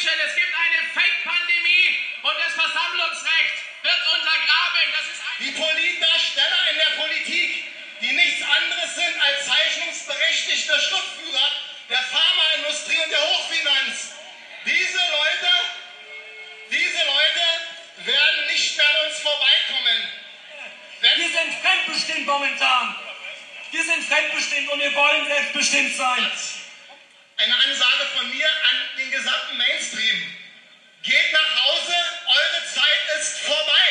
Menschen, es gibt eine Fake-Pandemie und das Versammlungsrecht wird untergraben. Das ist die Politdarsteller in der Politik, die nichts anderes sind als zeichnungsberechtigte Schriftführer der Pharmaindustrie und der Hochfinanz. Diese Leute, diese Leute werden nicht mehr an uns vorbeikommen. Wenn wir sind fremdbestimmt momentan. Wir sind fremdbestimmt und wir wollen selbstbestimmt sein. Eine Ansage von mir an den gesamten Mainstream. Geht nach Hause, eure Zeit ist vorbei.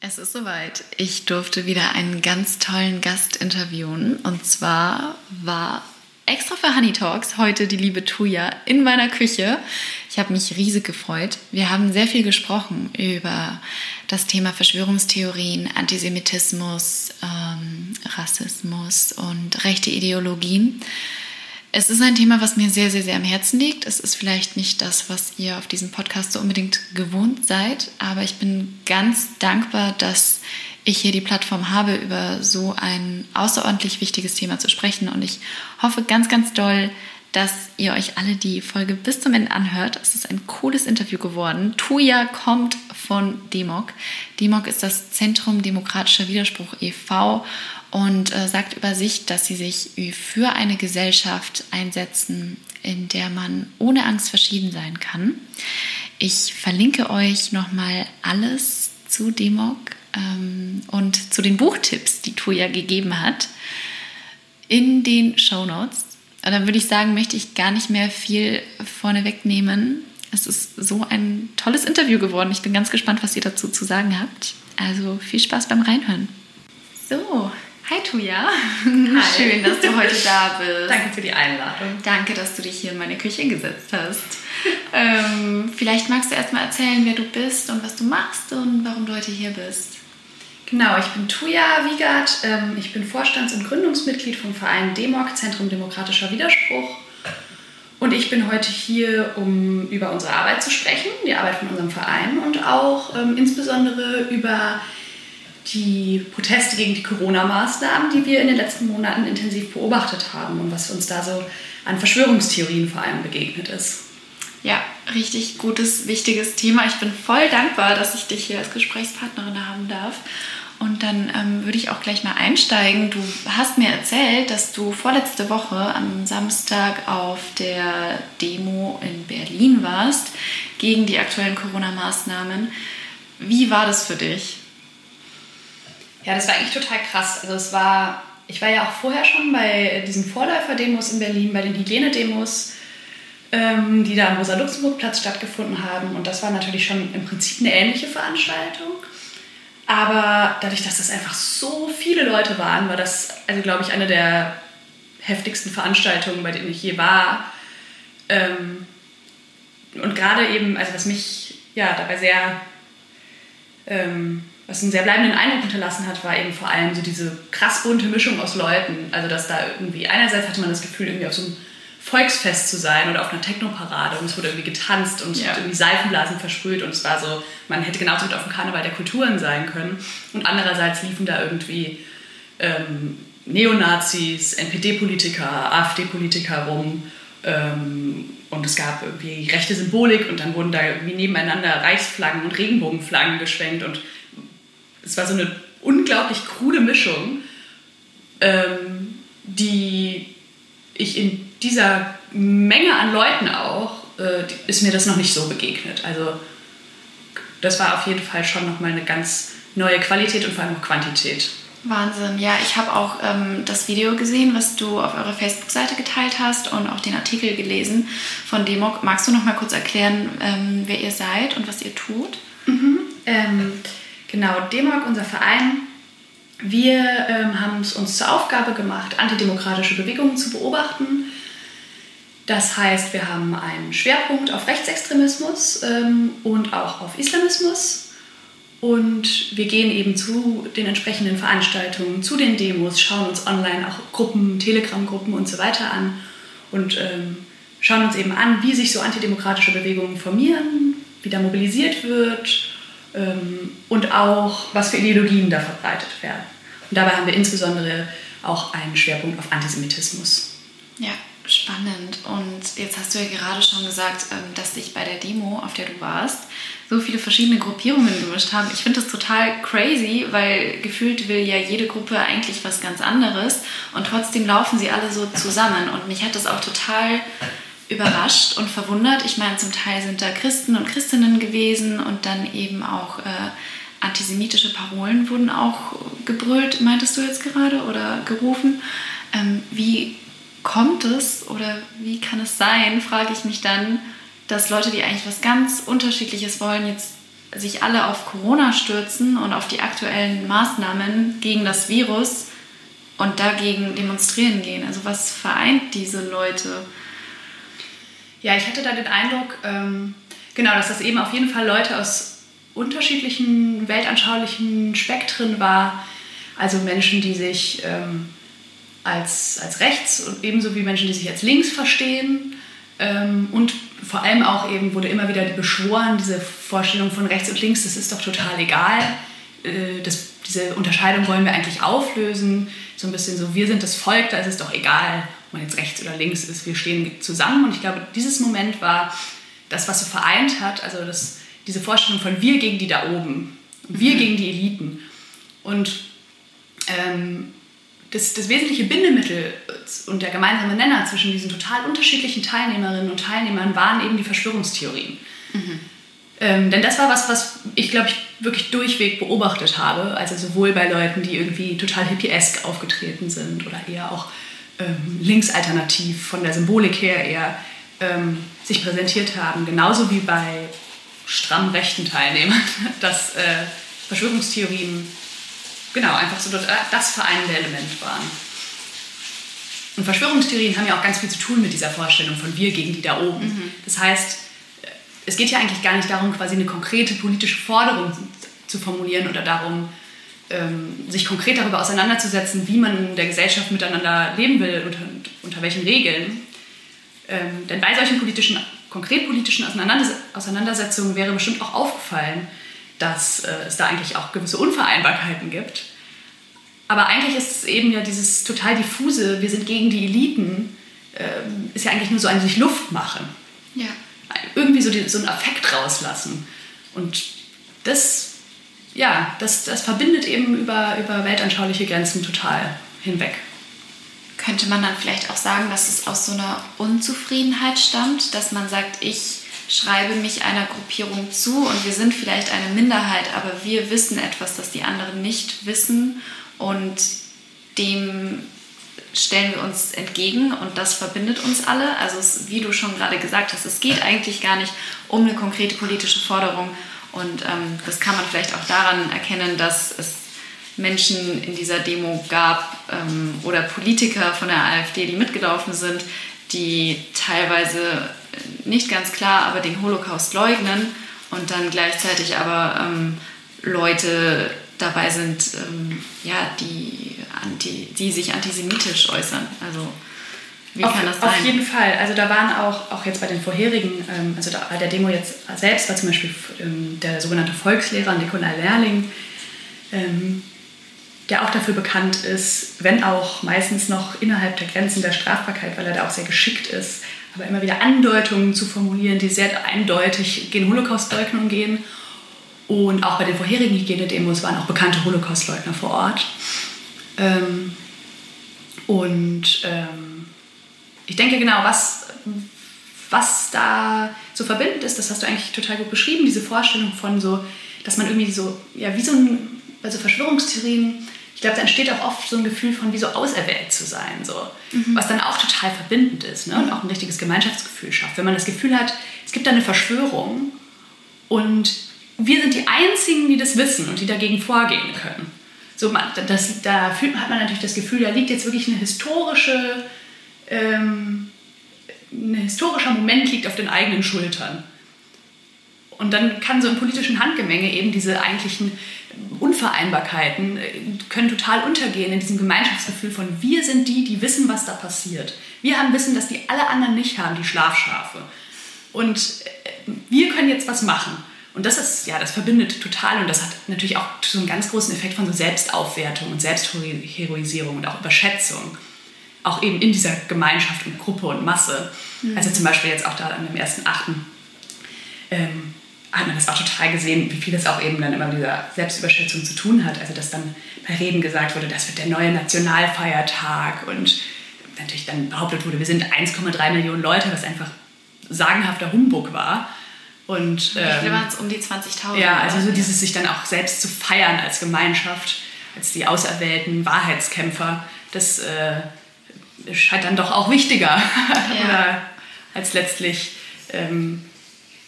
Es ist soweit. Ich durfte wieder einen ganz tollen Gast interviewen. Und zwar war extra für Honey Talks heute die liebe Tuya in meiner Küche. Ich habe mich riesig gefreut. Wir haben sehr viel gesprochen über das Thema Verschwörungstheorien, Antisemitismus, ähm, Rassismus und rechte Ideologien. Es ist ein Thema, was mir sehr, sehr, sehr am Herzen liegt. Es ist vielleicht nicht das, was ihr auf diesem Podcast so unbedingt gewohnt seid, aber ich bin ganz dankbar, dass ich hier die Plattform habe, über so ein außerordentlich wichtiges Thema zu sprechen. Und ich hoffe ganz, ganz doll, dass ihr euch alle die Folge bis zum Ende anhört. Es ist ein cooles Interview geworden. Tuya kommt von Demok. Demok ist das Zentrum Demokratischer Widerspruch e.V. und äh, sagt über sich, dass sie sich für eine Gesellschaft einsetzen, in der man ohne Angst verschieden sein kann. Ich verlinke euch nochmal alles zu Demok ähm, und zu den Buchtipps, die Tuya gegeben hat, in den Show Notes. Und dann würde ich sagen, möchte ich gar nicht mehr viel vorne wegnehmen. Es ist so ein tolles Interview geworden. Ich bin ganz gespannt, was ihr dazu zu sagen habt. Also viel Spaß beim Reinhören. So, hi Tuja. Hi. Schön, dass du heute da bist. Danke für die Einladung. Danke, dass du dich hier in meine Küche gesetzt hast. ähm, vielleicht magst du erstmal erzählen, wer du bist und was du machst und warum du heute hier bist. Genau, ich bin Tuja Wiegert. Ähm, ich bin Vorstands- und Gründungsmitglied vom Verein DEMOC, Zentrum Demokratischer Widerspruch. Und ich bin heute hier, um über unsere Arbeit zu sprechen, die Arbeit von unserem Verein und auch ähm, insbesondere über die Proteste gegen die Corona-Maßnahmen, die wir in den letzten Monaten intensiv beobachtet haben und was uns da so an Verschwörungstheorien vor allem begegnet ist. Ja, richtig gutes, wichtiges Thema. Ich bin voll dankbar, dass ich dich hier als Gesprächspartnerin haben darf. Und dann ähm, würde ich auch gleich mal einsteigen. Du hast mir erzählt, dass du vorletzte Woche am Samstag auf der Demo in Berlin warst gegen die aktuellen Corona-Maßnahmen. Wie war das für dich? Ja, das war eigentlich total krass. Also es war, ich war ja auch vorher schon bei diesen Vorläufer-Demos in Berlin, bei den Hygienedemos, ähm, die da am Rosa-Luxemburg-Platz stattgefunden haben. Und das war natürlich schon im Prinzip eine ähnliche Veranstaltung. Aber dadurch, dass das einfach so viele Leute waren, war das, also glaube ich, eine der heftigsten Veranstaltungen, bei denen ich je war. Ähm, und gerade eben, also was mich ja dabei sehr, ähm, was einen sehr bleibenden Eindruck hinterlassen hat, war eben vor allem so diese krass bunte Mischung aus Leuten. Also dass da irgendwie, einerseits hatte man das Gefühl, irgendwie auf so einem Volksfest zu sein oder auf einer Technoparade und es wurde irgendwie getanzt und ja. irgendwie Seifenblasen versprüht und es war so, man hätte genauso gut auf dem Karneval der Kulturen sein können. Und andererseits liefen da irgendwie ähm, Neonazis, NPD-Politiker, AfD-Politiker rum ähm, und es gab irgendwie rechte Symbolik und dann wurden da irgendwie nebeneinander Reichsflaggen und Regenbogenflaggen geschwenkt und es war so eine unglaublich krude Mischung, ähm, die ich in dieser Menge an Leuten auch, äh, ist mir das noch nicht so begegnet. Also das war auf jeden Fall schon nochmal eine ganz neue Qualität und vor allem auch Quantität. Wahnsinn. Ja, ich habe auch ähm, das Video gesehen, was du auf eurer Facebook-Seite geteilt hast und auch den Artikel gelesen von Demok. Magst du noch mal kurz erklären, ähm, wer ihr seid und was ihr tut? Mhm. Ähm, genau, Demok, unser Verein, wir ähm, haben es uns zur Aufgabe gemacht, antidemokratische Bewegungen zu beobachten das heißt, wir haben einen Schwerpunkt auf Rechtsextremismus ähm, und auch auf Islamismus. Und wir gehen eben zu den entsprechenden Veranstaltungen, zu den Demos, schauen uns online auch Gruppen, Telegram-Gruppen und so weiter an und ähm, schauen uns eben an, wie sich so antidemokratische Bewegungen formieren, wie da mobilisiert wird und auch, was für Ideologien da verbreitet werden. Und dabei haben wir insbesondere auch einen Schwerpunkt auf Antisemitismus. Ja, Spannend. Und jetzt hast du ja gerade schon gesagt, ähm, dass sich bei der Demo, auf der du warst, so viele verschiedene Gruppierungen gemischt haben. Ich finde das total crazy, weil gefühlt will ja jede Gruppe eigentlich was ganz anderes und trotzdem laufen sie alle so zusammen. Und mich hat das auch total überrascht und verwundert. Ich meine, zum Teil sind da Christen und Christinnen gewesen und dann eben auch äh, antisemitische Parolen wurden auch gebrüllt, meintest du jetzt gerade, oder gerufen. Ähm, wie kommt es oder wie kann es sein, frage ich mich dann, dass Leute, die eigentlich was ganz Unterschiedliches wollen, jetzt sich alle auf Corona stürzen und auf die aktuellen Maßnahmen gegen das Virus und dagegen demonstrieren gehen. Also was vereint diese Leute? Ja, ich hatte da den Eindruck, ähm, genau, dass das eben auf jeden Fall Leute aus unterschiedlichen weltanschaulichen Spektren war. Also Menschen, die sich ähm, als, als rechts und ebenso wie Menschen, die sich als links verstehen. Ähm, und vor allem auch eben wurde immer wieder beschworen, diese Vorstellung von rechts und links, das ist doch total egal. Äh, das, diese Unterscheidung wollen wir eigentlich auflösen. So ein bisschen so, wir sind das Volk, da ist es doch egal, ob man jetzt rechts oder links ist, wir stehen zusammen. Und ich glaube, dieses Moment war das, was so vereint hat, also das, diese Vorstellung von wir gegen die da oben, wir mhm. gegen die Eliten. Und ähm, das, das wesentliche Bindemittel und der gemeinsame Nenner zwischen diesen total unterschiedlichen Teilnehmerinnen und Teilnehmern waren eben die Verschwörungstheorien. Mhm. Ähm, denn das war was, was ich glaube ich wirklich durchweg beobachtet habe. Also sowohl bei Leuten, die irgendwie total hippiesk aufgetreten sind oder eher auch ähm, linksalternativ von der Symbolik her eher ähm, sich präsentiert haben, genauso wie bei stramm rechten Teilnehmern, dass äh, Verschwörungstheorien genau einfach so das vereinende Element waren. Und Verschwörungstheorien haben ja auch ganz viel zu tun mit dieser Vorstellung von wir gegen die da oben. Mhm. Das heißt, es geht ja eigentlich gar nicht darum, quasi eine konkrete politische Forderung zu formulieren oder darum, ähm, sich konkret darüber auseinanderzusetzen, wie man in der Gesellschaft miteinander leben will, unter, unter welchen Regeln. Ähm, denn bei solchen politischen, konkret politischen Auseinandersetzungen wäre bestimmt auch aufgefallen, dass äh, es da eigentlich auch gewisse Unvereinbarkeiten gibt. Aber eigentlich ist es eben ja dieses total diffuse, wir sind gegen die Eliten, äh, ist ja eigentlich nur so ein sich Luft machen. Ja. Irgendwie so, die, so einen Affekt rauslassen. Und das, ja, das, das verbindet eben über, über weltanschauliche Grenzen total hinweg. Könnte man dann vielleicht auch sagen, dass es aus so einer Unzufriedenheit stammt, dass man sagt, ich schreibe mich einer Gruppierung zu und wir sind vielleicht eine Minderheit, aber wir wissen etwas, das die anderen nicht wissen und dem stellen wir uns entgegen und das verbindet uns alle. Also es, wie du schon gerade gesagt hast, es geht eigentlich gar nicht um eine konkrete politische Forderung und ähm, das kann man vielleicht auch daran erkennen, dass es Menschen in dieser Demo gab ähm, oder Politiker von der AfD, die mitgelaufen sind, die teilweise nicht ganz klar, aber den Holocaust leugnen und dann gleichzeitig aber ähm, Leute dabei sind, ähm, ja, die, anti, die sich antisemitisch äußern. Also wie auf, kann das sein? Auf jeden Fall. Also da waren auch, auch jetzt bei den vorherigen, ähm, also da, bei der Demo jetzt selbst war zum Beispiel ähm, der sogenannte Volkslehrer Nikolai Lehrling, ähm, der auch dafür bekannt ist, wenn auch meistens noch innerhalb der Grenzen der Strafbarkeit, weil er da auch sehr geschickt ist, aber immer wieder Andeutungen zu formulieren, die sehr eindeutig gegen Holocaustleugnung gehen. Und auch bei den vorherigen Hygienedemos waren auch bekannte Holocaustleugner vor Ort. Ähm, und ähm, ich denke genau, was, was da so verbindend ist, das hast du eigentlich total gut beschrieben, diese Vorstellung von so, dass man irgendwie so, ja, wie so ein, also Verschwörungstheorien ich glaube, da entsteht auch oft so ein Gefühl von, wie so auserwählt zu sein, so. Mhm. was dann auch total verbindend ist ne? und auch ein richtiges Gemeinschaftsgefühl schafft. Wenn man das Gefühl hat, es gibt da eine Verschwörung und wir sind die Einzigen, die das wissen und die dagegen vorgehen können. So, man, das, da fühlt, hat man natürlich das Gefühl, da liegt jetzt wirklich eine historische, ähm, ein historischer Moment liegt auf den eigenen Schultern. Und dann kann so im politischen Handgemenge eben diese eigentlichen Unvereinbarkeiten äh, können total untergehen in diesem Gemeinschaftsgefühl von wir sind die, die wissen, was da passiert. Wir haben Wissen, das die alle anderen nicht haben, die Schlafschafe. Und äh, wir können jetzt was machen. Und das ist, ja, das verbindet total und das hat natürlich auch so einen ganz großen Effekt von so Selbstaufwertung und Selbstheroisierung und auch Überschätzung. Auch eben in dieser Gemeinschaft und Gruppe und Masse. Mhm. Also zum Beispiel jetzt auch da an dem ersten Achten ähm, hat man das auch total gesehen, wie viel das auch eben dann immer mit dieser Selbstüberschätzung zu tun hat. Also dass dann bei Reden gesagt wurde, das wird der neue Nationalfeiertag und natürlich dann behauptet wurde, wir sind 1,3 Millionen Leute, was einfach sagenhafter Humbug war. Und, ähm, ich waren es um die 20.000. Ja, also so dieses sich dann auch selbst zu feiern als Gemeinschaft, als die auserwählten Wahrheitskämpfer, das äh, scheint dann doch auch wichtiger ja. als letztlich ähm,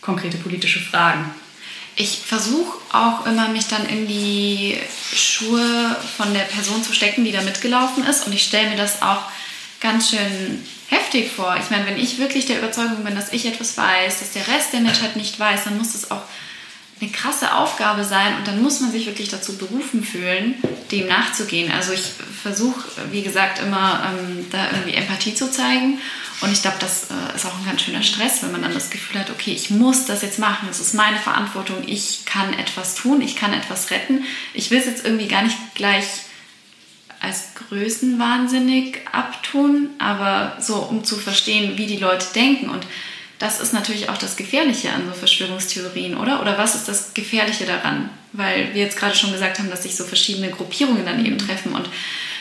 konkrete politische Fragen. Ich versuche auch immer, mich dann in die Schuhe von der Person zu stecken, die da mitgelaufen ist. Und ich stelle mir das auch ganz schön heftig vor. Ich meine, wenn ich wirklich der Überzeugung bin, dass ich etwas weiß, dass der Rest der Menschheit nicht weiß, dann muss das auch eine krasse Aufgabe sein und dann muss man sich wirklich dazu berufen fühlen, dem nachzugehen. Also ich versuche, wie gesagt, immer ähm, da irgendwie Empathie zu zeigen und ich glaube, das äh, ist auch ein ganz schöner Stress, wenn man dann das Gefühl hat, okay, ich muss das jetzt machen, es ist meine Verantwortung, ich kann etwas tun, ich kann etwas retten. Ich will es jetzt irgendwie gar nicht gleich als größenwahnsinnig abtun, aber so, um zu verstehen, wie die Leute denken. Und das ist natürlich auch das Gefährliche an so Verschwörungstheorien, oder? Oder was ist das Gefährliche daran? Weil wir jetzt gerade schon gesagt haben, dass sich so verschiedene Gruppierungen dann eben treffen. Und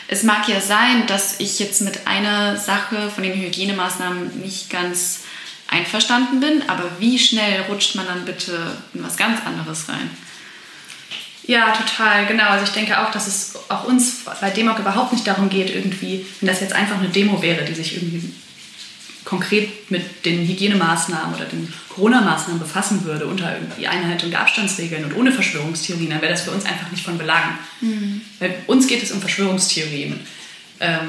es mag ja sein, dass ich jetzt mit einer Sache von den Hygienemaßnahmen nicht ganz einverstanden bin, aber wie schnell rutscht man dann bitte in was ganz anderes rein? Ja, total, genau. Also ich denke auch, dass es auch uns bei Demok überhaupt nicht darum geht, irgendwie, wenn das jetzt einfach eine Demo wäre, die sich irgendwie konkret mit den Hygienemaßnahmen oder den Corona-Maßnahmen befassen würde, unter irgendwie Einhaltung der Abstandsregeln und ohne Verschwörungstheorien, dann wäre das für uns einfach nicht von Belang. Mhm. Weil uns geht es um Verschwörungstheorien ähm,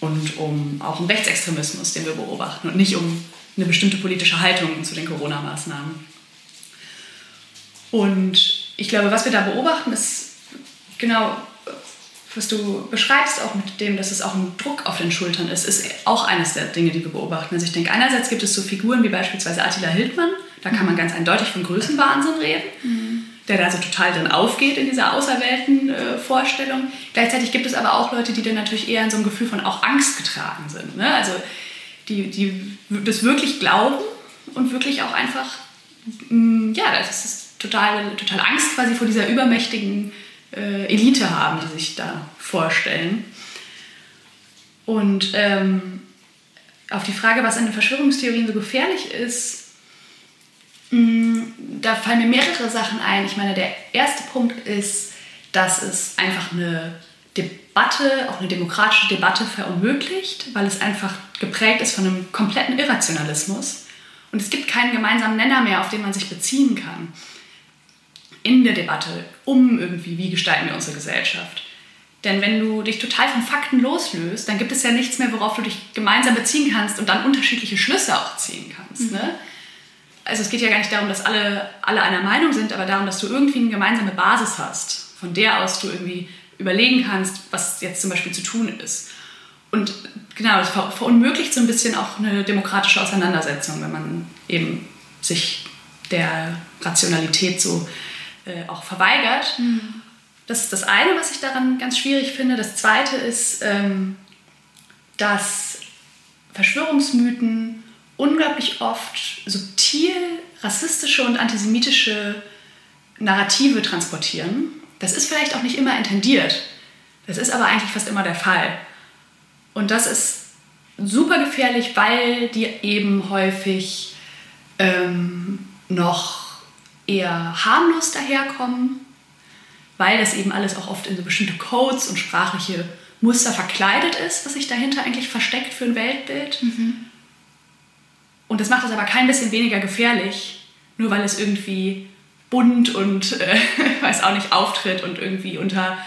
und um auch um Rechtsextremismus, den wir beobachten und nicht um eine bestimmte politische Haltung zu den Corona-Maßnahmen. Und ich glaube, was wir da beobachten, ist genau, was du beschreibst, auch mit dem, dass es auch ein Druck auf den Schultern ist, ist auch eines der Dinge, die wir beobachten. Also ich denke, einerseits gibt es so Figuren wie beispielsweise Attila Hildmann, da kann man ganz eindeutig von Größenwahnsinn reden, mhm. der da so total drin aufgeht in dieser auserwählten äh, Vorstellung. Gleichzeitig gibt es aber auch Leute, die dann natürlich eher in so einem Gefühl von auch Angst getragen sind. Ne? Also die, die das wirklich glauben und wirklich auch einfach, mh, ja, das ist total, total Angst quasi vor dieser übermächtigen äh, Elite haben, die sich da vorstellen. Und ähm, auf die Frage, was an den Verschwörungstheorien so gefährlich ist, mh, mm, da fallen mir mehrere Sachen ein. Ich meine, der erste Punkt ist, dass es einfach eine Debatte, auch eine demokratische Debatte verunmöglicht, weil es einfach geprägt ist von einem kompletten Irrationalismus. Und es gibt keinen gemeinsamen Nenner mehr, auf den man sich beziehen kann in der Debatte um irgendwie, wie gestalten wir unsere Gesellschaft. Denn wenn du dich total von Fakten loslöst, dann gibt es ja nichts mehr, worauf du dich gemeinsam beziehen kannst und dann unterschiedliche Schlüsse auch ziehen kannst. Mhm. Ne? Also es geht ja gar nicht darum, dass alle, alle einer Meinung sind, aber darum, dass du irgendwie eine gemeinsame Basis hast, von der aus du irgendwie überlegen kannst, was jetzt zum Beispiel zu tun ist. Und genau, das verunmöglicht so ein bisschen auch eine demokratische Auseinandersetzung, wenn man eben sich der Rationalität so äh, auch verweigert. Mhm. Das ist das eine, was ich daran ganz schwierig finde. Das zweite ist, ähm, dass Verschwörungsmythen unglaublich oft subtil rassistische und antisemitische Narrative transportieren. Das ist vielleicht auch nicht immer intendiert. Das ist aber eigentlich fast immer der Fall. Und das ist super gefährlich, weil die eben häufig ähm, noch eher harmlos daherkommen, weil das eben alles auch oft in so bestimmte Codes und sprachliche Muster verkleidet ist, was sich dahinter eigentlich versteckt für ein Weltbild. Mhm. Und das macht es aber kein bisschen weniger gefährlich, nur weil es irgendwie bunt und äh, weiß auch nicht auftritt und irgendwie unter,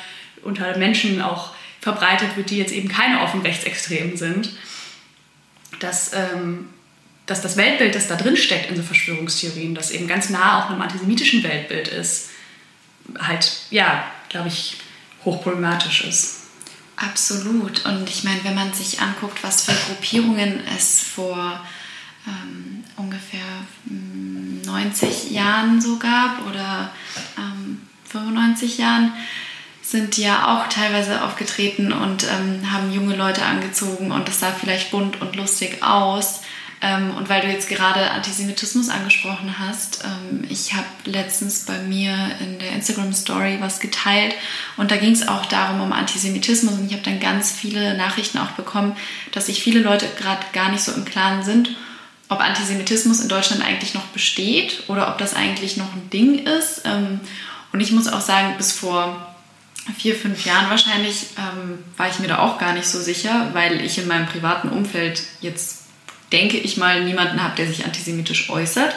unter Menschen auch verbreitet wird, die jetzt eben keine offen Rechtsextremen sind. Das ähm, dass das Weltbild, das da drin steckt in so Verschwörungstheorien, das eben ganz nah auch einem antisemitischen Weltbild ist, halt, ja, glaube ich, hochproblematisch ist. Absolut. Und ich meine, wenn man sich anguckt, was für Gruppierungen es vor ähm, ungefähr 90 hm, Jahren so gab oder ähm, 95 Jahren, sind ja auch teilweise aufgetreten und ähm, haben junge Leute angezogen und das sah vielleicht bunt und lustig aus. Ähm, und weil du jetzt gerade Antisemitismus angesprochen hast, ähm, ich habe letztens bei mir in der Instagram Story was geteilt und da ging es auch darum, um Antisemitismus und ich habe dann ganz viele Nachrichten auch bekommen, dass sich viele Leute gerade gar nicht so im Klaren sind, ob Antisemitismus in Deutschland eigentlich noch besteht oder ob das eigentlich noch ein Ding ist. Ähm, und ich muss auch sagen, bis vor vier, fünf Jahren wahrscheinlich ähm, war ich mir da auch gar nicht so sicher, weil ich in meinem privaten Umfeld jetzt denke ich mal, niemanden habe, der sich antisemitisch äußert.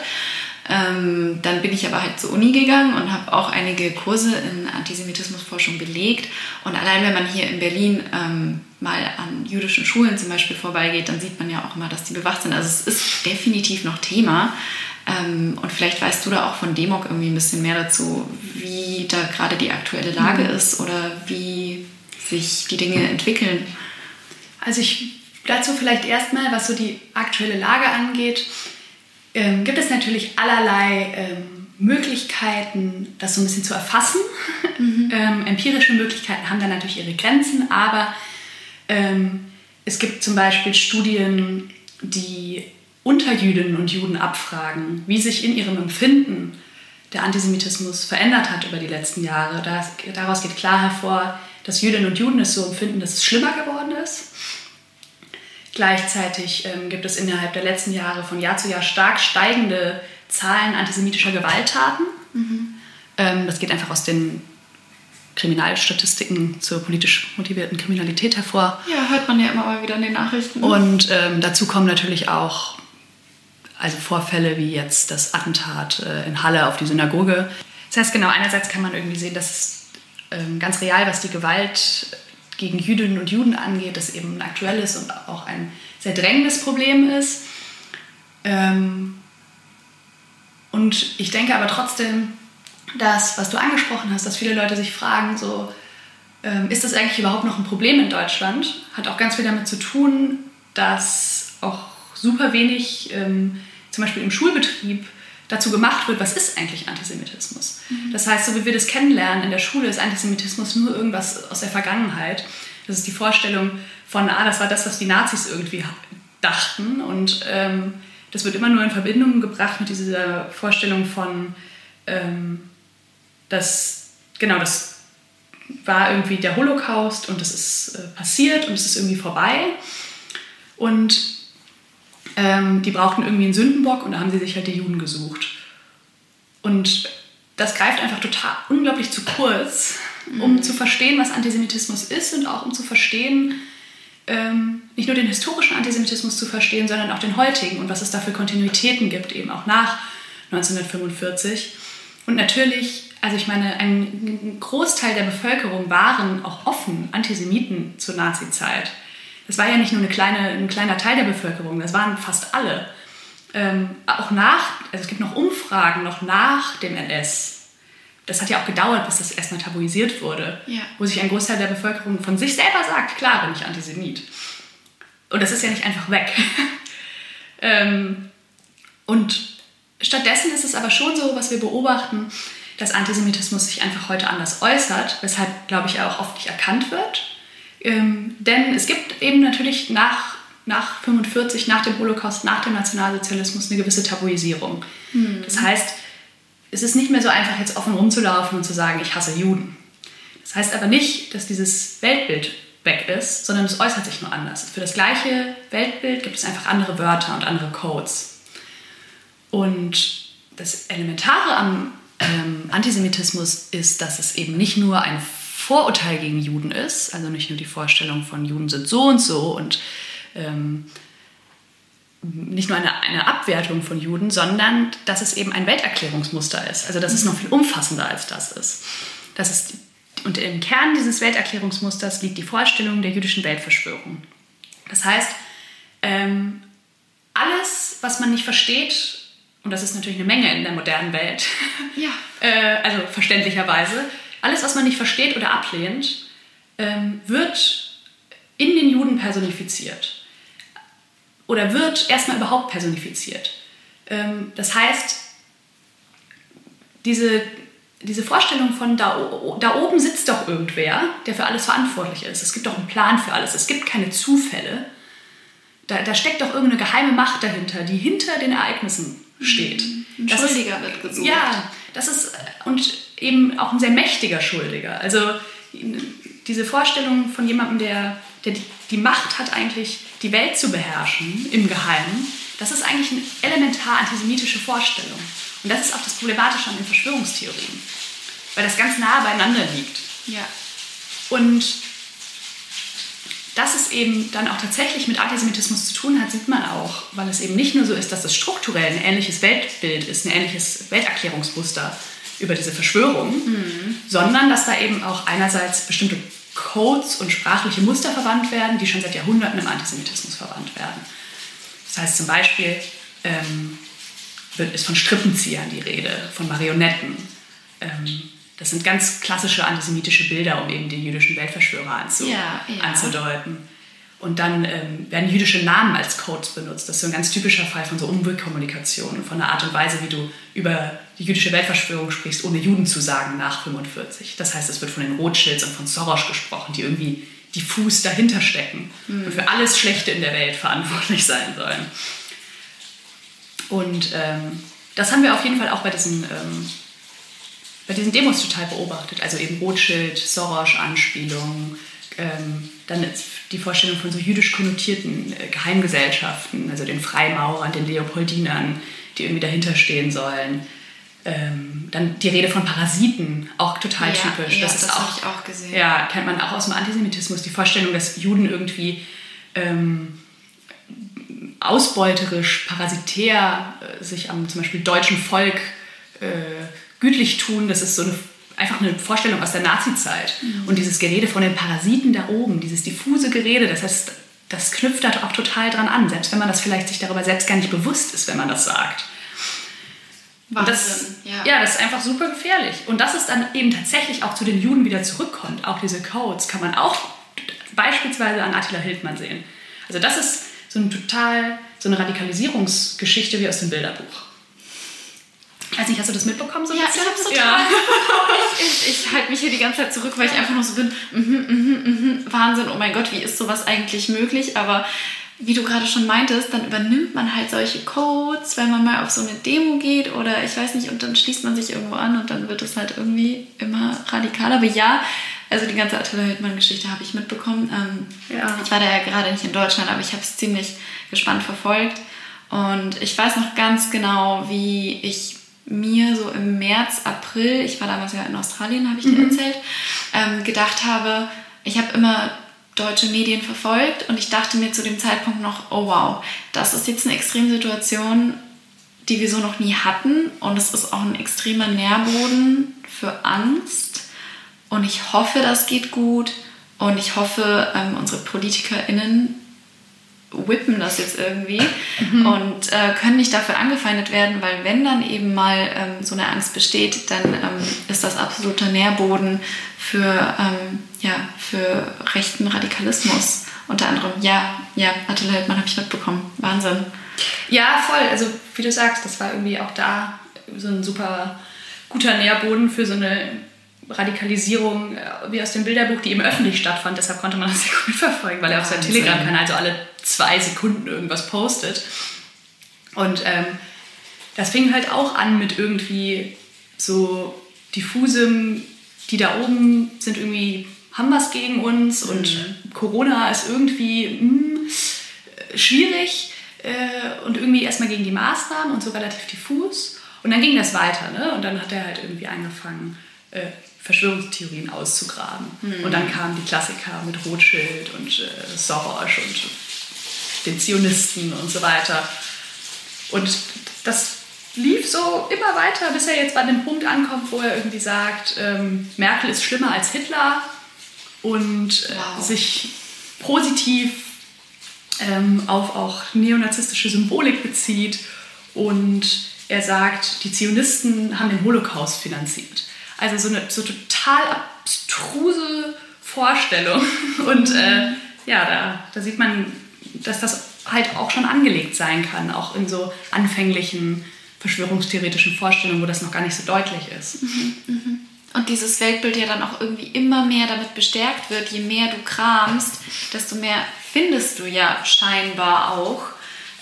Ähm, dann bin ich aber halt zur Uni gegangen und habe auch einige Kurse in Antisemitismusforschung belegt. Und allein wenn man hier in Berlin ähm, mal an jüdischen Schulen zum Beispiel vorbeigeht, dann sieht man ja auch immer, dass die bewacht sind. Also es ist definitiv noch Thema. Ähm, und vielleicht weißt du da auch von Demok irgendwie ein bisschen mehr dazu, wie da gerade die aktuelle Lage mhm. ist oder wie sich die Dinge entwickeln. Also ich Dazu vielleicht erstmal, was so die aktuelle Lage angeht, ähm, gibt es natürlich allerlei ähm, Möglichkeiten, das so ein bisschen zu erfassen. Mhm. ähm, empirische Möglichkeiten haben da natürlich ihre Grenzen, aber ähm, es gibt zum Beispiel Studien, die unter Jüdinnen und Juden abfragen, wie sich in ihrem Empfinden der Antisemitismus verändert hat über die letzten Jahre. daraus geht klar hervor, dass Jüdinnen und Juden es so empfinden, dass es schlimmer geworden ist Gleichzeitig ähm, gibt es innerhalb der letzten Jahre von Jahr zu Jahr stark steigende Zahlen antisemitischer Gewalttaten. Mhm. Ähm, das geht einfach aus den Kriminalstatistiken zur politisch motivierten Kriminalität hervor. Ja, hört man ja immer mal wieder in den Nachrichten. Und ähm, dazu kommen natürlich auch also Vorfälle wie jetzt das Attentat äh, in Halle auf die Synagoge. Das heißt, genau, einerseits kann man irgendwie sehen, dass ähm, ganz real, was die Gewalt gegen Jüdinnen und Juden angeht, das eben ein aktuelles und auch ein sehr drängendes Problem ist. Ähm, und ich denke aber trotzdem, dass, was du angesprochen hast, dass viele Leute sich fragen, so, ähm, ist das eigentlich überhaupt noch ein Problem in Deutschland? Hat auch ganz viel damit zu tun, dass auch super wenig, ähm, zum Beispiel im Schulbetrieb, dazu gemacht wird, was ist eigentlich Antisemitismus. Mhm. Das heißt, so wie wir das kennenlernen in der Schule, ist Antisemitismus nur irgendwas aus der Vergangenheit. Das ist die Vorstellung von, ah, das war das, was die Nazis irgendwie dachten. Und ähm, das wird immer nur in Verbindung gebracht mit dieser Vorstellung von, ähm, dass, genau, das war irgendwie der Holocaust und das ist äh, passiert und es ist irgendwie vorbei. Und ähm, die brauchten irgendwie einen Sündenbock und da haben sie sich halt die Juden gesucht. Und das greift einfach total unglaublich zu kurz, um mhm. zu verstehen, was Antisemitismus ist und auch um zu verstehen, ähm, nicht nur den historischen Antisemitismus zu verstehen, sondern auch den heutigen und was es da für Kontinuitäten gibt, eben auch nach 1945. Und natürlich, also ich meine, ein Großteil der Bevölkerung waren auch offen Antisemiten zur Nazizeit das war ja nicht nur eine kleine, ein kleiner Teil der Bevölkerung, das waren fast alle. Ähm, auch nach, also es gibt noch Umfragen noch nach dem NS. Das hat ja auch gedauert, bis das erstmal tabuisiert wurde, ja. wo sich ein Großteil der Bevölkerung von sich selber sagt, klar bin ich Antisemit. Und das ist ja nicht einfach weg. ähm, und stattdessen ist es aber schon so, was wir beobachten, dass Antisemitismus sich einfach heute anders äußert, weshalb, glaube ich, auch oft nicht erkannt wird ähm, denn es gibt eben natürlich nach, nach 45, nach dem Holocaust, nach dem Nationalsozialismus eine gewisse Tabuisierung. Mhm. Das heißt, es ist nicht mehr so einfach, jetzt offen rumzulaufen und zu sagen, ich hasse Juden. Das heißt aber nicht, dass dieses Weltbild weg ist, sondern es äußert sich nur anders. Für das gleiche Weltbild gibt es einfach andere Wörter und andere Codes. Und das Elementare am ähm, Antisemitismus ist, dass es eben nicht nur ein Vorurteil gegen Juden ist, also nicht nur die Vorstellung von Juden sind so und so und ähm, nicht nur eine, eine Abwertung von Juden, sondern dass es eben ein Welterklärungsmuster ist. Also dass es noch viel umfassender als das ist. Das ist und im Kern dieses Welterklärungsmusters liegt die Vorstellung der jüdischen Weltverschwörung. Das heißt, ähm, alles, was man nicht versteht, und das ist natürlich eine Menge in der modernen Welt, ja. äh, also verständlicherweise, alles, was man nicht versteht oder ablehnt, ähm, wird in den Juden personifiziert. Oder wird erstmal überhaupt personifiziert. Ähm, das heißt, diese, diese Vorstellung von da, da oben sitzt doch irgendwer, der für alles verantwortlich ist. Es gibt doch einen Plan für alles. Es gibt keine Zufälle. Da, da steckt doch irgendeine geheime Macht dahinter, die hinter den Ereignissen steht. Ein Schuldiger wird gesucht. Ja, das ist und eben auch ein sehr mächtiger Schuldiger. Also diese Vorstellung von jemandem, der, der die, die Macht hat, eigentlich die Welt zu beherrschen im Geheimen, das ist eigentlich eine elementar antisemitische Vorstellung. Und das ist auch das Problematische an den Verschwörungstheorien, weil das ganz nah beieinander liegt. Ja. Und dass es eben dann auch tatsächlich mit Antisemitismus zu tun hat, sieht man auch, weil es eben nicht nur so ist, dass es strukturell ein ähnliches Weltbild ist, ein ähnliches Welterklärungsmuster über diese Verschwörung, sondern dass da eben auch einerseits bestimmte Codes und sprachliche Muster verwandt werden, die schon seit Jahrhunderten im Antisemitismus verwandt werden. Das heißt zum Beispiel ähm, wird, ist von Strippenziehern die Rede, von Marionetten. Ähm, das sind ganz klassische antisemitische Bilder, um eben den jüdischen Weltverschwörer anzu Ja, ja. anzudeuten. Und dann ähm, werden jüdische Namen als Codes benutzt. Das ist so ein ganz typischer Fall von so Umweltkommunikation und von der Art und Weise, wie du über die jüdische Weltverschwörung sprichst, ohne Juden zu sagen nach 45. Das heißt, es wird von den Rothschilds und von Soros gesprochen, die irgendwie diffus dahinter stecken und für alles Schlechte in der Welt verantwortlich sein sollen. Und ähm, das haben wir auf jeden Fall auch bei diesen, ähm, bei diesen Demos total beobachtet. Also eben Rothschild, Soros-Anspielungen, ähm, dann die Vorstellung von so jüdisch konnotierten äh, Geheimgesellschaften, also den Freimaurern, den Leopoldinern, die irgendwie dahinter stehen sollen. Ähm, dann die Rede von Parasiten, auch total Ja, typisch. ja, das das auch, hab ich auch gesehen. Ja, kennt man auch aus dem Antisemitismus, die Vorstellung, dass Juden irgendwie ähm, ausbeuterisch, parasitär äh, sich am zum Beispiel deutschen Volk äh, gütlich tun. Das ist so eine, einfach eine Vorstellung aus der Nazizeit. Und dieses Gerede von den Parasiten da oben, dieses diffuse Gerede, das heißt, das knüpft da auch total dran an, selbst wenn man das vielleicht sich darüber selbst gar nicht bewusst ist, wenn man das sagt. Und das, Wahnsinn, ja. ja, das ist einfach super gefährlich. Und dass es dann eben tatsächlich auch zu den Juden wieder zurückkommt, auch diese Codes, kann man auch beispielsweise an Attila Hildmann sehen. Also das ist so ein total, so eine Radikalisierungsgeschichte wie aus dem Bilderbuch. Ich weiß nicht, hast du das mitbekommen so ein Ja, ich bisschen? hab's total Ja. Ich, ich, ich halte mich hier die ganze Zeit zurück, weil ich einfach nur so bin, mhm, mhm, mhm, Wahnsinn, oh mein Gott, wie ist sowas eigentlich möglich? Aber wie du gerade schon meintest, dann übernimmt man halt solche Codes, wenn man mal auf so eine Demo geht oder ich weiß nicht, und dann schließt man sich irgendwo an und dann wird es halt irgendwie immer radikaler. Aber ja, also die ganze Attila Hildmann-Geschichte habe ich mitbekommen. Ähm, Ja. Ich war da ja gerade nicht in Deutschland, aber ich habe es ziemlich gespannt verfolgt. Und ich weiß noch ganz genau, wie ich mir so im März, April, ich war damals ja in Australien, habe ich dir erzählt, ähm, gedacht habe, ich habe immer deutsche Medien verfolgt und ich dachte mir zu dem Zeitpunkt noch, oh wow, das ist jetzt eine Extremsituation, die wir so noch nie hatten und es ist auch ein extremer Nährboden für Angst und ich hoffe, das geht gut und ich hoffe, ähm, unsere PolitikerInnen whippen das jetzt irgendwie und äh, können nicht dafür angefeindet werden, weil wenn dann eben mal ähm, so eine Angst besteht, dann ähm, ist das absoluter Nährboden für, ähm, ja, für rechten Radikalismus. Unter anderem, ja, ja, Attila Hildmann habe ich mitbekommen. Wahnsinn. Ja, voll. Also wie du sagst, das war irgendwie auch da so ein super guter Nährboden für so eine Radikalisierung äh, wie aus dem Bilderbuch, die eben öffentlich stattfand. Deshalb konnte man das sehr gut verfolgen, weil er auf seinem. Telegram-Kanal so alle zwei Sekunden irgendwas postet. Und ähm, das fing halt auch an mit irgendwie so diffusem, die da oben sind irgendwie, haben was gegen uns und Corona ist irgendwie hm, äh, schwierig äh, und irgendwie erstmal gegen die Maßnahmen und so relativ diffus. Und dann ging das weiter, ne? Und dann hat er halt irgendwie angefangen, äh, Verschwörungstheorien auszugraben. Und dann kamen die Klassiker mit Rothschild und äh, Soros und den Zionisten und so weiter. Und das lief so immer weiter, bis er jetzt bei dem Punkt ankommt, wo er irgendwie sagt, ähm, Merkel ist schlimmer als Hitler und äh, Wow. sich positiv ähm, auf auch neonazistische Symbolik bezieht und er sagt, die Zionisten haben den Holocaust finanziert. Also so eine so total abstruse Vorstellung. Und äh, ja, da, da sieht man, dass das halt auch schon angelegt sein kann, auch in so anfänglichen verschwörungstheoretischen Vorstellungen, wo das noch gar nicht so deutlich ist. Und dieses Weltbild ja dann auch irgendwie immer mehr damit bestärkt wird, je mehr du kramst, desto mehr findest du ja scheinbar auch.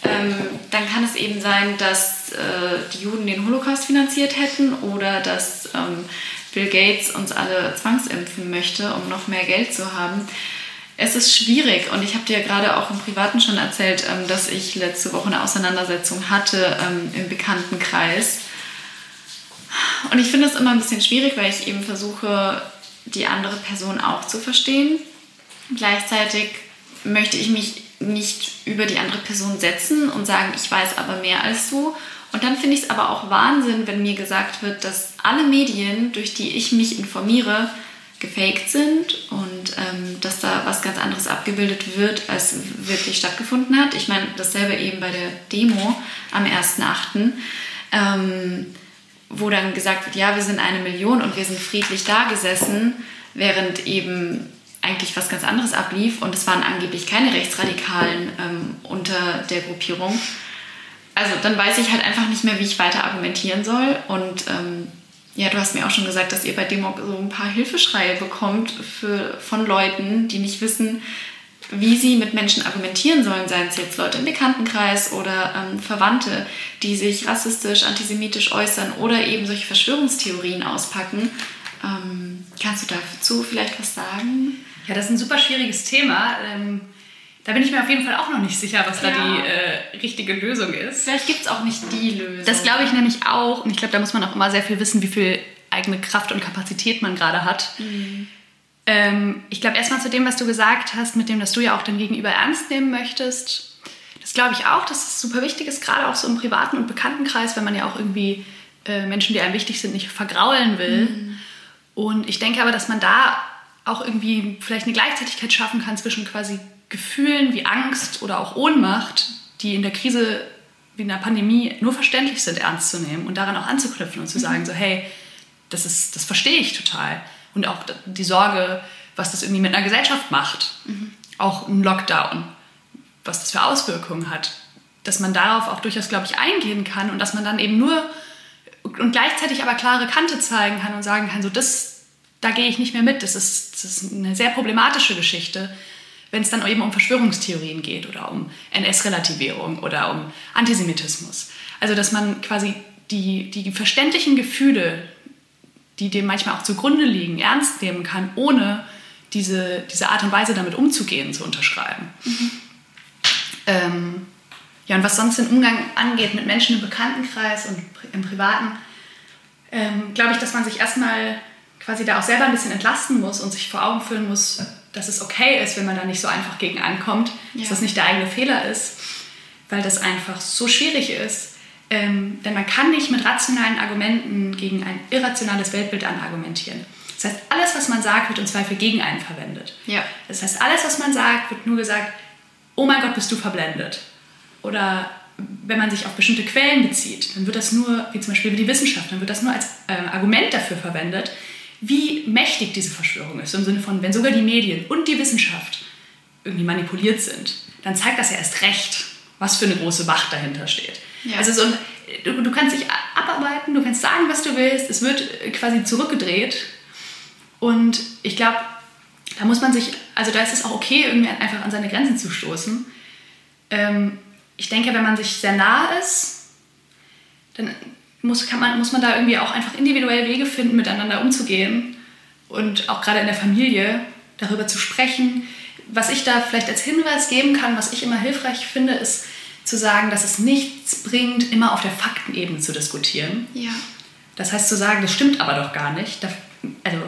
Ähm, dann kann es eben sein, dass äh, die Juden den Holocaust finanziert hätten oder dass ähm, Bill Gates uns alle zwangsimpfen möchte, um noch mehr Geld zu haben. Es ist schwierig und ich habe dir gerade auch im Privaten schon erzählt, ähm, dass ich letzte Woche eine Auseinandersetzung hatte ähm, im Bekanntenkreis. Und ich finde es immer ein bisschen schwierig, weil ich eben versuche, die andere Person auch zu verstehen. Gleichzeitig möchte ich mich nicht über die andere Person setzen und sagen, ich weiß aber mehr als du. Und dann finde ich es aber auch Wahnsinn, wenn mir gesagt wird, dass alle Medien, durch die ich mich informiere, gefaked sind und ähm, dass da was ganz anderes abgebildet wird, als wirklich stattgefunden hat. Ich meine, dasselbe eben bei der Demo am 1.8., ähm, wo dann gesagt wird, ja, wir sind eine Million und wir sind friedlich da gesessen, während eben eigentlich was ganz anderes ablief und es waren angeblich keine Rechtsradikalen ähm, unter der Gruppierung. Also dann weiß ich halt einfach nicht mehr, wie ich weiter argumentieren soll und ähm, ja, du hast mir auch schon gesagt, dass ihr bei Demok so ein paar Hilfeschreie bekommt für, von Leuten, die nicht wissen, wie sie mit Menschen argumentieren sollen, seien es jetzt Leute im Bekanntenkreis oder ähm, Verwandte, die sich rassistisch, antisemitisch äußern oder eben solche Verschwörungstheorien auspacken. Ähm, kannst du dazu vielleicht was sagen? Ja, das ist ein super schwieriges Thema. Ähm, da bin ich mir auf jeden Fall auch noch nicht sicher, was da Ja. die äh, richtige Lösung ist. Vielleicht gibt es auch nicht die Lösung. Das glaube ich nämlich auch. Und ich glaube, da muss man auch immer sehr viel wissen, wie viel eigene Kraft und Kapazität man gerade hat. Ähm, ich glaube erstmal zu dem, was du gesagt hast, mit dem, dass du ja auch dein Gegenüber ernst nehmen möchtest. Das glaube ich auch, dass es super wichtig ist, gerade auch so im privaten und Bekanntenkreis, wenn man ja auch irgendwie äh, Menschen, die einem wichtig sind, nicht vergraulen will. Und ich denke aber, dass man da auch irgendwie vielleicht eine Gleichzeitigkeit schaffen kann zwischen quasi Gefühlen wie Angst oder auch Ohnmacht, die in der Krise wie in der Pandemie nur verständlich sind, ernst zu nehmen und daran auch anzuknüpfen und zu sagen, so hey, das, ist, das verstehe ich total. Und auch die Sorge, was das irgendwie mit einer Gesellschaft macht. Auch ein Lockdown, was das für Auswirkungen hat. Dass man darauf auch durchaus, glaube ich, eingehen kann und dass man dann eben nur und gleichzeitig aber klare Kante zeigen kann und sagen kann, so das, da gehe ich nicht mehr mit. Das ist, das ist eine sehr problematische Geschichte, wenn es dann eben um Verschwörungstheorien geht oder um NS-Relativierung oder um Antisemitismus. Also dass man quasi die, die verständlichen Gefühle, die dem manchmal auch zugrunde liegen, ernst nehmen kann, ohne diese, diese Art und Weise damit umzugehen, zu unterschreiben. Ähm, ja, und was sonst den Umgang angeht mit Menschen im Bekanntenkreis und im Privaten, ähm, glaube ich, dass man sich erstmal quasi da auch selber ein bisschen entlasten muss und sich vor Augen führen muss, dass es okay ist, wenn man da nicht so einfach gegen ankommt, Ja. dass das nicht der eigene Fehler ist, weil das einfach so schwierig ist. Ähm, denn man kann nicht mit rationalen Argumenten gegen ein irrationales Weltbild anargumentieren. Das heißt, alles, was man sagt, wird im Zweifel gegen einen verwendet. Ja. Das heißt, alles, was man sagt, wird nur gesagt, oh mein Gott, bist du verblendet. Oder wenn man sich auf bestimmte Quellen bezieht, dann wird das nur, wie zum Beispiel die Wissenschaft, dann wird das nur als äh, Argument dafür verwendet, wie mächtig diese Verschwörung ist. Im Sinne von, wenn sogar die Medien und die Wissenschaft irgendwie manipuliert sind, dann zeigt das ja erst recht, was für eine große Macht dahinter steht. Ja. Also so du, du kannst dich abarbeiten, du kannst sagen, was du willst, es wird quasi zurückgedreht. Und ich glaube, da muss man sich, also da ist es auch okay, irgendwie einfach an seine Grenzen zu stoßen. Ähm, ich denke, wenn man sich sehr nah ist, dann muss, kann man, muss man da irgendwie auch einfach individuell Wege finden, miteinander umzugehen. Und auch gerade in der Familie darüber zu sprechen. Was ich da vielleicht als Hinweis geben kann, was ich immer hilfreich finde, ist zu sagen, dass es nichts bringt, immer auf der Faktenebene zu diskutieren. Ja. Das heißt zu sagen, das stimmt aber doch gar nicht. Da, also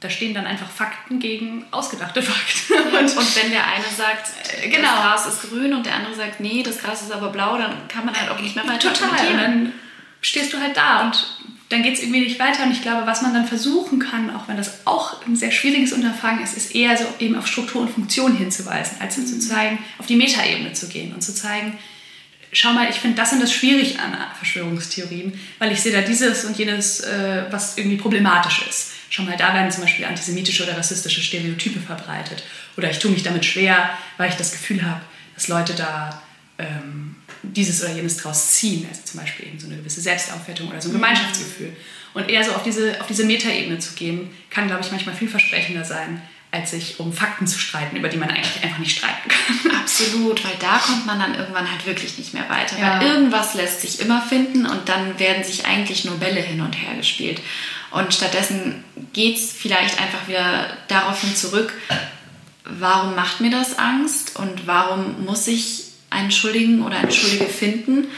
da stehen dann einfach Fakten gegen ausgedachte Fakten. Und, und wenn der eine sagt, Äh, genau. das Gras ist grün und der andere sagt, nee, das Gras ist aber blau, dann kann man halt auch nicht mehr weiter Total. Stehst du halt da und dann geht es irgendwie nicht weiter. Und ich glaube, was man dann versuchen kann, auch wenn das auch ein sehr schwieriges Unterfangen ist, ist eher so eben auf Struktur und Funktion hinzuweisen, als zu zeigen, auf die Metaebene zu gehen und zu zeigen, schau mal, ich finde das und das schwierig an Verschwörungstheorien, weil ich sehe da dieses und jenes, äh, was irgendwie problematisch ist. Schau mal, da werden zum Beispiel antisemitische oder rassistische Stereotype verbreitet. Oder ich tue mich damit schwer, weil ich das Gefühl habe, dass Leute da ähm, dieses oder jenes draus ziehen. Also zum Beispiel eben so eine gewisse Selbstaufwertung oder so ein Gemeinschaftsgefühl. Und eher so auf diese, auf diese Metaebene zu gehen, kann, glaube ich, manchmal vielversprechender sein, als sich um Fakten zu streiten, über die man eigentlich einfach nicht streiten kann. Absolut, weil da kommt man dann irgendwann halt wirklich nicht mehr weiter. Ja. Weil irgendwas lässt sich immer finden und dann werden sich eigentlich nur Bälle hin und her gespielt. Und stattdessen geht es vielleicht einfach wieder daraufhin zurück, warum macht mir das Angst und warum muss ich einen Schuldigen oder eine Schuldige finden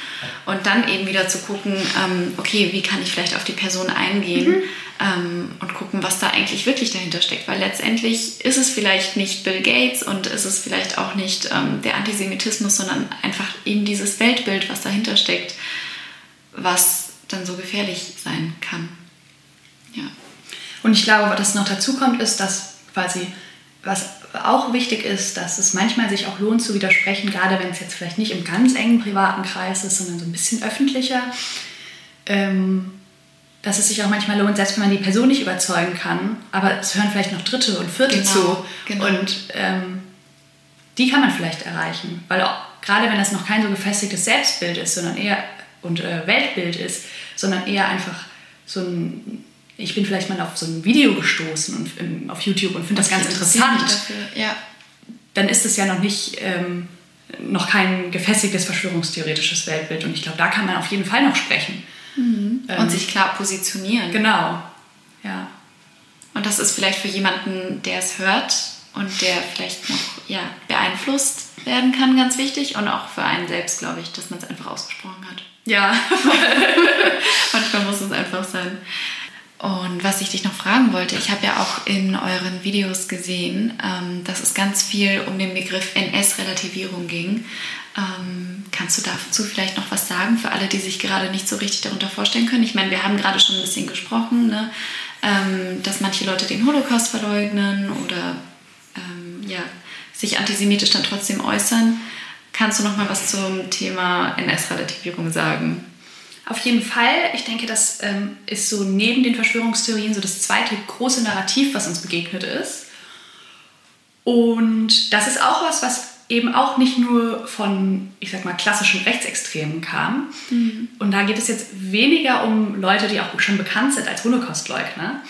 und dann eben wieder zu gucken, ähm, okay, wie kann ich vielleicht auf die Person eingehen ähm, und gucken, was da eigentlich wirklich dahinter steckt. Weil letztendlich ist es vielleicht nicht Bill Gates und ist es vielleicht auch nicht ähm, der Antisemitismus, sondern einfach eben dieses Weltbild, was dahinter steckt, was dann so gefährlich sein kann. Ja. Und ich glaube, was noch dazu kommt, ist, dass quasi, was auch wichtig ist, dass es manchmal sich auch lohnt zu widersprechen, gerade wenn es jetzt vielleicht nicht im ganz engen privaten Kreis ist, sondern so ein bisschen öffentlicher, ähm, dass es sich auch manchmal lohnt, selbst wenn man die Person nicht überzeugen kann, aber es hören vielleicht noch Dritte und Vierte Genau, zu. genau. und ähm, die kann man vielleicht erreichen, weil auch, gerade wenn das noch kein so gefestigtes Selbstbild ist, sondern eher und äh, Weltbild ist, sondern eher einfach so ein ich bin vielleicht mal auf so ein Video gestoßen und, ähm, auf YouTube und finde das ganz interessant. Ja. dann ist es ja noch nicht ähm, noch kein gefestigtes verschwörungstheoretisches Weltbild. Und ich glaube, da kann man auf jeden Fall noch sprechen. Und sich klar positionieren. Genau. Ja. Und das ist vielleicht für jemanden, der es hört und der vielleicht noch ja, beeinflusst werden kann, ganz wichtig. Und auch für einen selbst, glaube ich, dass man es einfach ausgesprochen hat. Ja. Manchmal muss es einfach sein. Und was ich dich noch fragen wollte, ich habe ja auch in euren Videos gesehen, ähm, dass es ganz viel um den Begriff NS-Relativierung ging. Ähm, kannst du dazu vielleicht noch was sagen für alle, die sich gerade nicht so richtig darunter vorstellen können? Ich meine, wir haben gerade schon ein bisschen gesprochen, ne? ähm, dass manche Leute den Holocaust verleugnen oder ähm, ja, sich antisemitisch dann trotzdem äußern. Kannst du noch mal was zum Thema NS-Relativierung sagen? Auf jeden Fall. Ich denke, das ähm, ist so neben den Verschwörungstheorien so das zweite große Narrativ, was uns begegnet ist. Und das ist auch was, was eben auch nicht nur von, ich sag mal, klassischen Rechtsextremen kam. Und da geht es jetzt weniger um Leute, die auch schon bekannt sind als Holocaustleugner,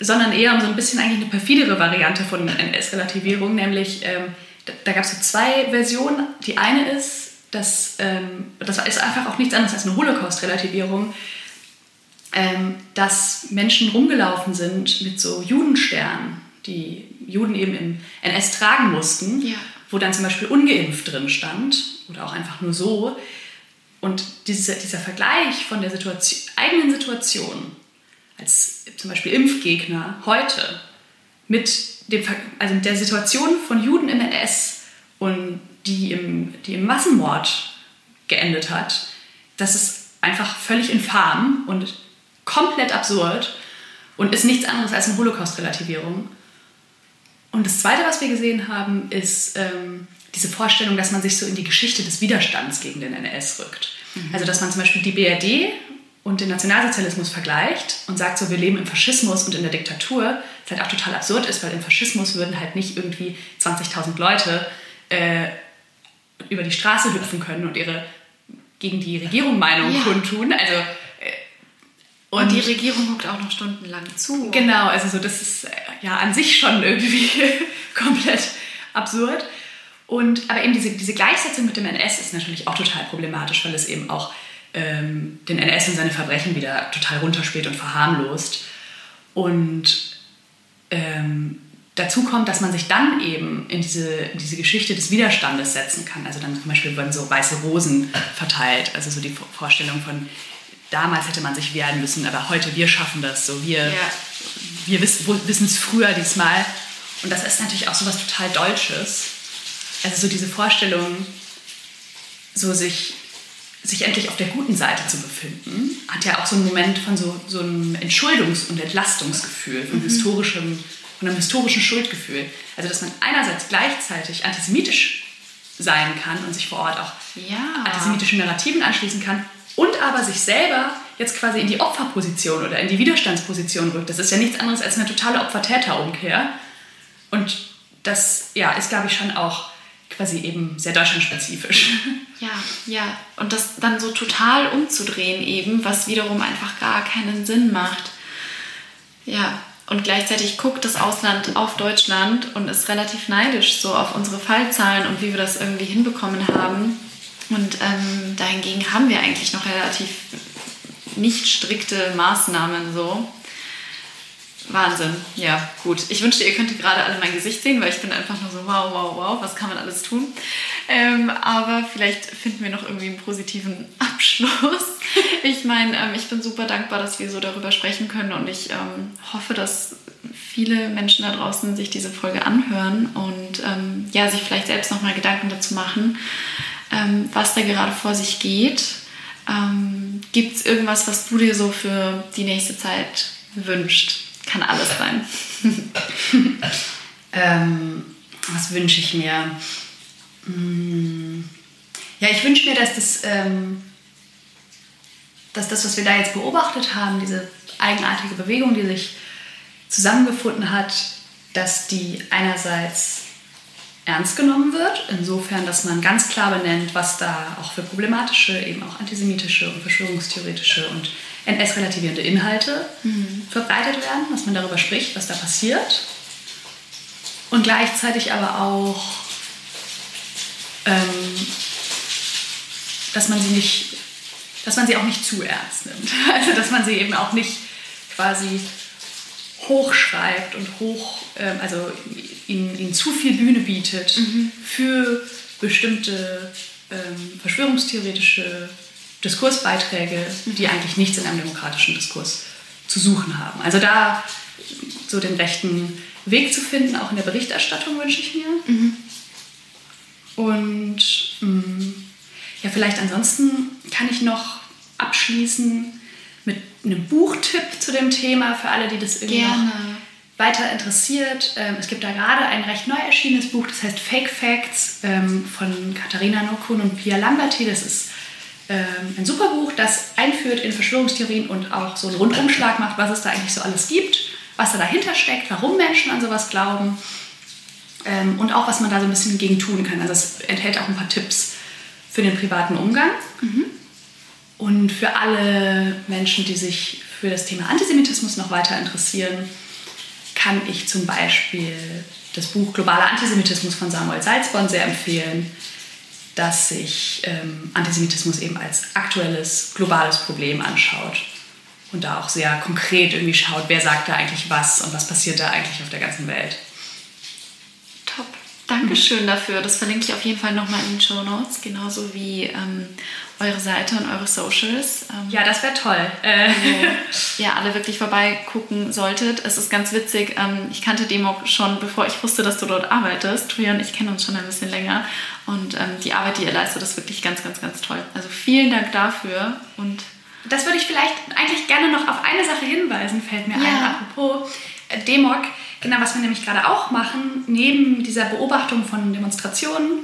sondern eher um so ein bisschen eigentlich eine perfidere Variante von NS-Relativierung, nämlich ähm, da, da gab es so zwei Versionen. Die eine ist, dass ähm, das ist einfach auch nichts anderes als eine Holocaust-Relativierung, ähm, dass Menschen rumgelaufen sind mit so Judensternen, die Juden eben im NS tragen mussten, Ja. wo dann zum Beispiel ungeimpft drin stand oder auch einfach nur so. Und diese, dieser Vergleich von der Situation, eigenen Situation als zum Beispiel Impfgegner heute mit dem, also mit der Situation von Juden im NS und die im, die im Massenmord geendet hat, das ist einfach völlig infam und komplett absurd und ist nichts anderes als eine Holocaust-Relativierung. Und das Zweite, was wir gesehen haben, ist ähm, diese Vorstellung, dass man sich so in die Geschichte des Widerstands gegen den NS rückt. Also dass man zum Beispiel die BRD und den Nationalsozialismus vergleicht und sagt so, wir leben im Faschismus und in der Diktatur, was halt auch total absurd ist, weil im Faschismus würden halt nicht irgendwie 20.000 Leute äh, über die Straße hüpfen können und ihre gegen die Regierung Meinung Ja. kundtun. Also, äh, Und, die Regierung guckt auch noch stundenlang zu. Genau, also so, das ist äh, ja an sich schon irgendwie komplett absurd. Und, aber eben diese, diese Gleichsetzung mit dem NS ist natürlich auch total problematisch, weil es eben auch ähm, den NS und seine Verbrechen wieder total runterspielt und verharmlost. Und ähm, dazu kommt, dass man sich dann eben in diese, in diese Geschichte des Widerstandes setzen kann. Also dann zum Beispiel werden so weiße Rosen verteilt. Also so die Vorstellung von, damals hätte man sich wehren müssen, aber heute wir schaffen das. So wir, Ja. wir wissen es früher diesmal. Und das ist natürlich auch so was total Deutsches. Also so diese Vorstellung, so sich, sich endlich auf der guten Seite zu befinden, hat ja auch so einen Moment von so, so einem Entschuldungs- und Entlastungsgefühl, von, historischem, von einem historischen Schuldgefühl. Also dass man einerseits gleichzeitig antisemitisch sein kann und sich vor Ort auch Ja. antisemitischen Narrativen anschließen kann und aber sich selber jetzt quasi in die Opferposition oder in die Widerstandsposition rückt. Das ist ja nichts anderes als eine totale Opfer-Täter-Umkehr. Und das ja, ist, glaube ich, schon auch quasi eben sehr deutschlandspezifisch. Ja, ja. Und das dann so total umzudrehen eben, was wiederum einfach gar keinen Sinn macht. Ja, und gleichzeitig guckt das Ausland auf Deutschland und ist relativ neidisch so auf unsere Fallzahlen und wie wir das irgendwie hinbekommen haben. Und ähm, dahingegen haben wir eigentlich noch relativ nicht strikte Maßnahmen so. Wahnsinn. Ja, gut. Ich wünschte, ihr könntet gerade alle mein Gesicht sehen, weil ich bin einfach nur so, wow, wow, wow, was kann man alles tun? Ähm, aber vielleicht finden wir noch irgendwie einen positiven Abschluss. Ich meine, ähm, ich bin super dankbar, dass wir so darüber sprechen können und ich ähm, hoffe, dass viele Menschen da draußen sich diese Folge anhören und ähm, ja, sich vielleicht selbst nochmal Gedanken dazu machen, ähm, was da gerade vor sich geht. Ähm, Gibt es irgendwas, was du dir so für die nächste Zeit wünscht? Kann alles sein. ähm, was wünsche ich mir? Hm. Ja, ich wünsche mir, dass das, ähm, dass das, was wir da jetzt beobachtet haben, diese eigenartige Bewegung, die sich zusammengefunden hat, dass die einerseits ernst genommen wird, insofern, dass man ganz klar benennt, was da auch für problematische, eben auch antisemitische und verschwörungstheoretische und NS-relativierende Inhalte mhm. verbreitet werden, dass man darüber spricht, was da passiert. Und gleichzeitig aber auch, ähm, dass man sie nicht, dass man sie auch nicht zu ernst nimmt. Also dass man sie eben auch nicht quasi hochschreibt und hoch, ähm, also ihnen, ihnen, zu viel Bühne bietet mhm. für bestimmte ähm, verschwörungstheoretische Diskursbeiträge, die eigentlich nichts in einem demokratischen Diskurs zu suchen haben. Also da so den rechten Weg zu finden, auch in der Berichterstattung wünsche ich mir. Mhm. Und mh, mm, ja, vielleicht ansonsten kann ich noch abschließen mit einem Buchtipp zu dem Thema für alle, die das irgendwie Gerne. Weiter interessiert. Ähm, es gibt da gerade ein recht neu erschienenes Buch, das heißt Fake Facts ähm, von Katharina Nokun und Pia Lamberti. Das ist ähm, ein super Buch, das einführt in Verschwörungstheorien und auch so einen Rundumschlag macht, was es da eigentlich so alles gibt, was da dahinter steckt, warum Menschen an sowas glauben und auch, was man da so ein bisschen gegen tun kann. Also es enthält auch ein paar Tipps für den privaten Umgang. Mhm. Und für alle Menschen, die sich für das Thema Antisemitismus noch weiter interessieren, kann ich zum Beispiel das Buch Globaler Antisemitismus von Samuel Salzborn sehr empfehlen dass sich ähm, Antisemitismus eben als aktuelles globales Problem anschaut und da auch sehr konkret irgendwie schaut, wer sagt da eigentlich was und was passiert da eigentlich auf der ganzen Welt. Dankeschön dafür. Das verlinke ich auf jeden Fall nochmal in den Show Notes, genauso wie ähm, eure Seite und eure Socials. Ähm, ja, das wäre toll. Äh. Wo ihr alle wirklich vorbeigucken solltet. Es ist ganz witzig. Ähm, ich kannte Demok schon, bevor ich wusste, dass du dort arbeitest. Tuja und ich kennen uns schon ein bisschen länger. Und ähm, die Arbeit, die ihr leistet, ist wirklich ganz, ganz, ganz toll. Also vielen Dank dafür. Und das würde ich vielleicht eigentlich gerne noch auf eine Sache hinweisen, fällt mir ja. ein, apropos äh, Demok. Genau, was wir nämlich gerade auch machen, neben dieser Beobachtung von Demonstrationen,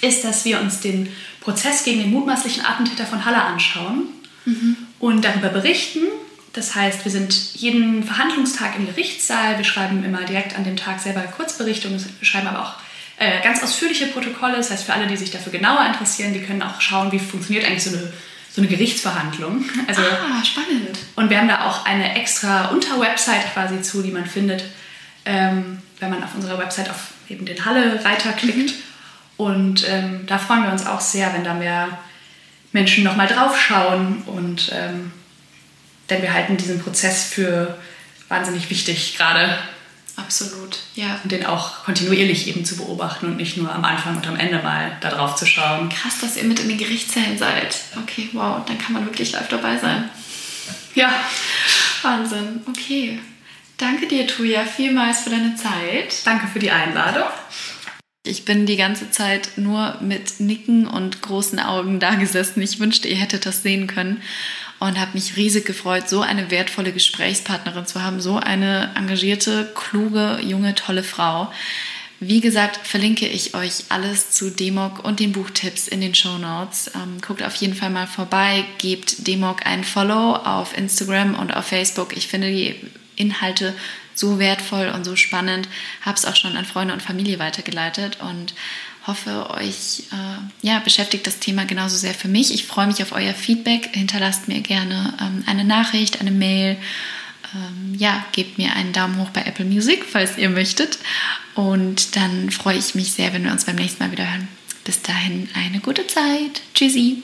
ist, dass wir uns den Prozess gegen den mutmaßlichen Attentäter von Halle anschauen mhm. und darüber berichten. Das heißt, wir sind jeden Verhandlungstag im Gerichtssaal. Wir schreiben immer direkt an dem Tag selber Kurzberichte und wir schreiben aber auch äh, ganz ausführliche Protokolle. Das heißt, für alle, die sich dafür genauer interessieren, die können auch schauen, wie funktioniert eigentlich so eine, so eine Gerichtsverhandlung. Also, ah, spannend. Und wir haben da auch eine extra Unterwebsite quasi zu, die man findet, ähm, wenn man auf unserer Website auf eben den Halle-Reiter klickt. Mhm. Und ähm, da freuen wir uns auch sehr, wenn da mehr Menschen nochmal drauf schauen. Und ähm, denn wir halten diesen Prozess für wahnsinnig wichtig gerade. Absolut, ja. Und den auch kontinuierlich eben zu beobachten und nicht nur am Anfang und am Ende mal da drauf zu schauen. Krass, dass ihr mit in den Gerichtszellen seid. Okay, wow, dann kann man wirklich live dabei sein. Ja. Wahnsinn, okay. Danke dir, Tuja, vielmals für deine Zeit. Danke für die Einladung. Ich bin die ganze Zeit nur mit Nicken und großen Augen da gesessen. Ich wünschte, ihr hättet das sehen können und habe mich riesig gefreut, so eine wertvolle Gesprächspartnerin zu haben, so eine engagierte, kluge, junge, tolle Frau. Wie gesagt, verlinke ich euch alles zu Demok und den Buchtipps in den Show Notes. Ähm, guckt auf jeden Fall mal vorbei, gebt Demok ein Follow auf Instagram und auf Facebook. Ich finde die Inhalte so wertvoll und so spannend. Habe es auch schon an Freunde und Familie weitergeleitet und hoffe, euch äh, ja, beschäftigt das Thema genauso sehr für mich. Ich freue mich auf euer Feedback. Hinterlasst mir gerne ähm, eine Nachricht, eine Mail. Ähm, ja, gebt mir einen Daumen hoch bei Apple Music, falls ihr möchtet. Und dann freue ich mich sehr, wenn wir uns beim nächsten Mal wieder hören. Bis dahin eine gute Zeit. Tschüssi.